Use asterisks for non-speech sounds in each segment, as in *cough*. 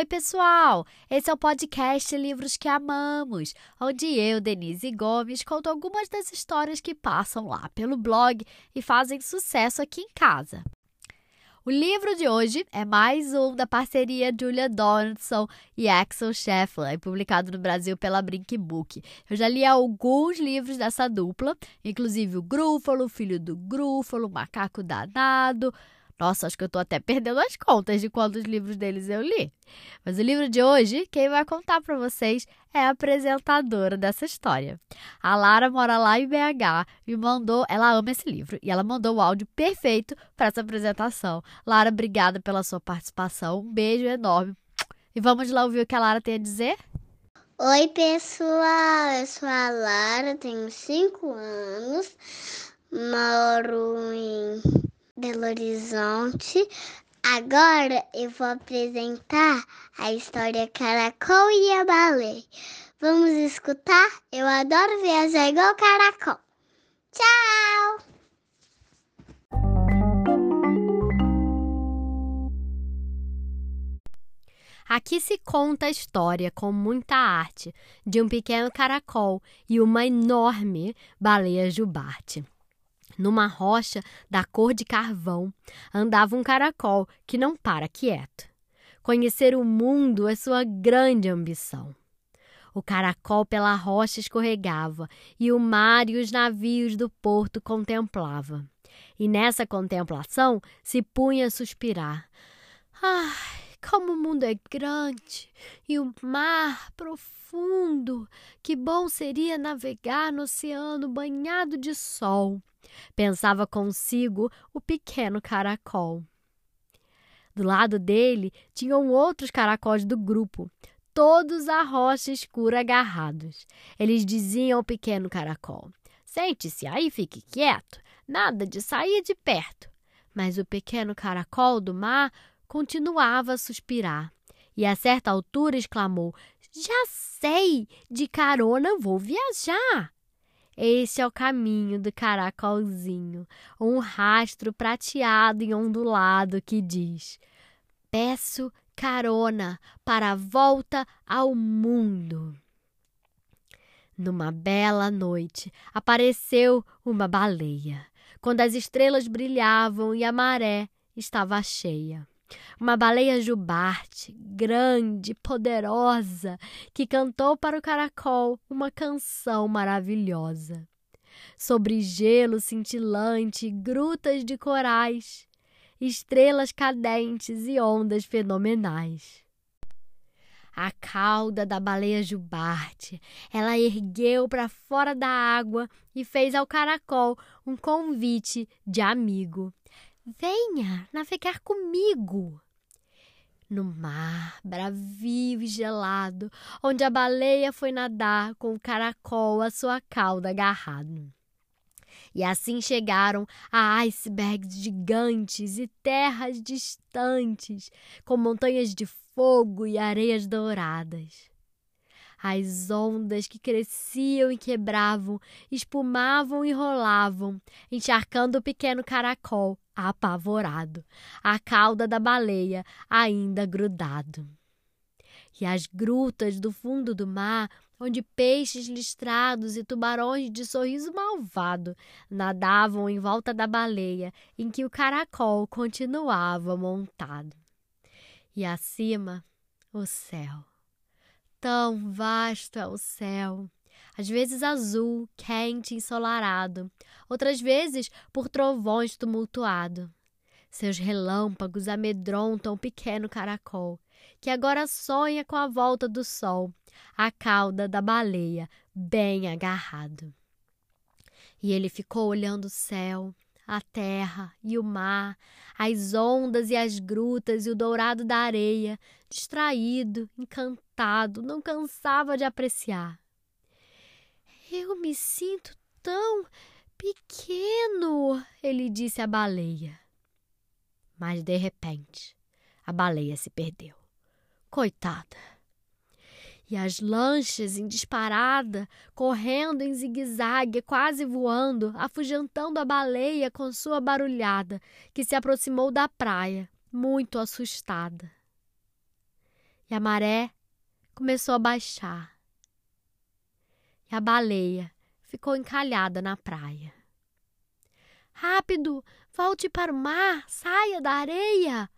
Oi, pessoal! Esse é o podcast Livros que Amamos, onde eu, Denise Gomes, conto algumas das histórias que passam lá pelo blog e fazem sucesso aqui em casa. O livro de hoje é mais um da parceria Julia Donaldson e Axel Scheffler, publicado no Brasil pela Brink Book. Eu já li alguns livros dessa dupla, inclusive o Grúfalo, Filho do Grúfalo, Macaco Danado, nossa, acho que eu tô até perdendo as contas de quantos livros deles eu li. Mas o livro de hoje, quem vai contar para vocês é a apresentadora dessa história. A Lara mora lá em BH e mandou, ela ama esse livro e ela mandou o áudio perfeito para essa apresentação. Lara, obrigada pela sua participação. Um beijo enorme. E vamos lá ouvir o que a Lara tem a dizer? Oi, pessoal. Eu sou a Lara, tenho 5 anos, moro em Belo Horizonte. Agora eu vou apresentar a história Caracol e a Baleia. Vamos escutar? Eu adoro viajar igual caracol. Tchau! Aqui se conta a história com muita arte de um pequeno caracol e uma enorme baleia jubarte. Numa rocha da cor de carvão andava um caracol que não para quieto. Conhecer o mundo é sua grande ambição. O caracol pela rocha escorregava e o mar e os navios do porto contemplava. E nessa contemplação se punha a suspirar. Ai, como o mundo é grande e o mar profundo! Que bom seria navegar no oceano banhado de sol Pensava consigo o pequeno caracol. Do lado dele tinham outros caracóis do grupo, todos à rocha escura agarrados. Eles diziam ao pequeno caracol: Sente-se aí, fique quieto, nada de sair de perto. Mas o pequeno caracol do mar continuava a suspirar e a certa altura exclamou: Já sei, de carona vou viajar. Este é o caminho do caracolzinho, um rastro prateado e ondulado que diz: Peço carona para a volta ao mundo. Numa bela noite apareceu uma baleia, quando as estrelas brilhavam e a maré estava cheia. Uma baleia jubarte, grande, poderosa, que cantou para o caracol uma canção maravilhosa. Sobre gelo cintilante, grutas de corais, estrelas cadentes e ondas fenomenais. A cauda da baleia jubarte, ela ergueu para fora da água e fez ao caracol um convite de amigo. Venha navegar comigo. No mar, bravio e gelado, onde a baleia foi nadar com o caracol a sua cauda agarrado. E assim chegaram a icebergs gigantes e terras distantes, com montanhas de fogo e areias douradas. As ondas que cresciam e quebravam, espumavam e rolavam, encharcando o pequeno caracol, apavorado, a cauda da baleia ainda grudado. E as grutas do fundo do mar, onde peixes listrados e tubarões de sorriso malvado nadavam em volta da baleia em que o caracol continuava montado. E acima, o céu Tão vasto é o céu. Às vezes azul, quente, ensolarado, outras vezes por trovões tumultuado. Seus relâmpagos amedrontam o pequeno caracol, que agora sonha com a volta do sol, a cauda da baleia bem agarrado. E ele ficou olhando o céu, a terra e o mar, as ondas e as grutas e o dourado da areia, distraído, encantado, não cansava de apreciar. Eu me sinto tão pequeno, ele disse à baleia. Mas de repente, a baleia se perdeu. Coitada! E as lanchas em disparada, correndo em zigue-zague, quase voando, afugentando a baleia com sua barulhada, que se aproximou da praia, muito assustada. E a maré começou a baixar. E a baleia ficou encalhada na praia. Rápido, volte para o mar, saia da areia.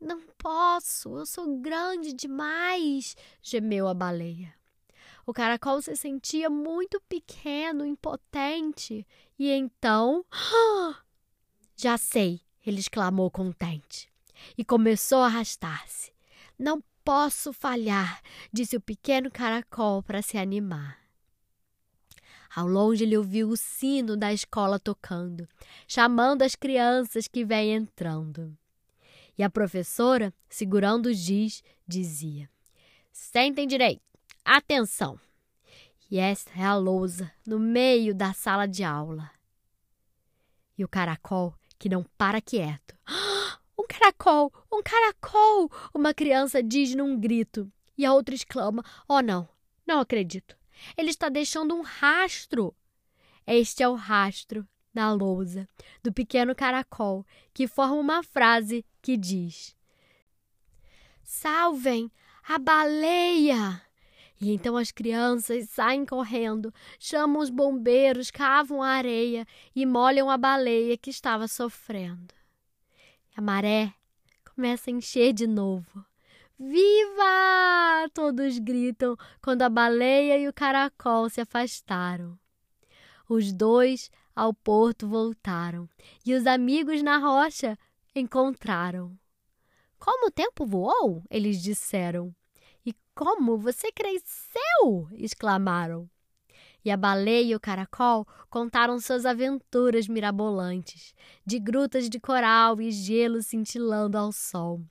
Não posso, eu sou grande demais, gemeu a baleia. O caracol se sentia muito pequeno, impotente, e então. *gasps* Já sei, ele exclamou contente. E começou a arrastar-se. Não posso falhar, disse o pequeno caracol para se animar. Ao longe ele ouviu o sino da escola tocando, chamando as crianças que vêm entrando. E a professora, segurando o giz, dizia: Sentem direito, atenção! E esta é a lousa no meio da sala de aula. E o caracol, que não para quieto. *gasps* Um caracol! Um caracol! Uma criança diz num grito. E a outra exclama: Oh, não, não acredito. Ele está deixando um rastro. Este é o rastro na lousa do pequeno caracol, que forma uma frase que diz: Salvem a baleia! E então as crianças saem correndo, chamam os bombeiros, cavam a areia e molham a baleia que estava sofrendo. A maré começa a encher de novo. Viva! Todos gritam quando a baleia e o caracol se afastaram. Os dois ao porto voltaram e os amigos na rocha encontraram. Como o tempo voou? Eles disseram. E como você cresceu? exclamaram. E a baleia e o caracol contaram suas aventuras mirabolantes, de grutas de coral e gelo cintilando ao sol,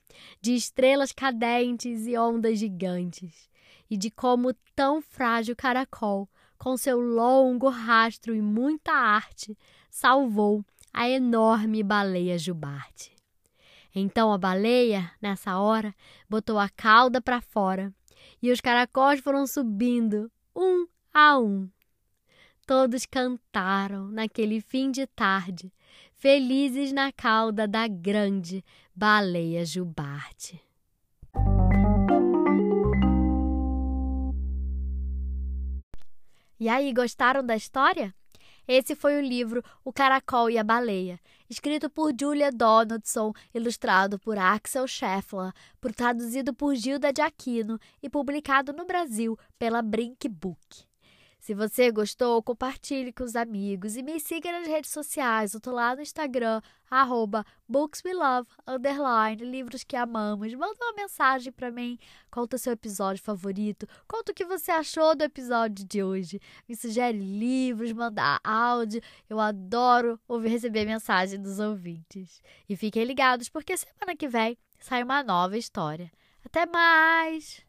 de estrelas cadentes e ondas gigantes, e de como tão frágil caracol, com seu longo rastro e muita arte, salvou a enorme baleia jubarte. Então a baleia, nessa hora, botou a cauda para fora e os caracóis foram subindo, um a um, Todos cantaram naquele fim de tarde, felizes na cauda da grande baleia jubarte. E aí, gostaram da história? Esse foi o livro O Caracol e a Baleia, escrito por Julia Donaldson, ilustrado por Axel Scheffler, traduzido por Gilda de Aquino e publicado no Brasil pela Brink Book. Se você gostou, compartilhe com os amigos e me siga nas redes sociais. Eu tô lá no Instagram, arroba underline, livros que amamos. Manda uma mensagem para mim, conta o seu episódio favorito, conta o que você achou do episódio de hoje. Me sugere livros, manda áudio. Eu adoro ouvir receber mensagem dos ouvintes. E fiquem ligados, porque semana que vem sai uma nova história. Até mais!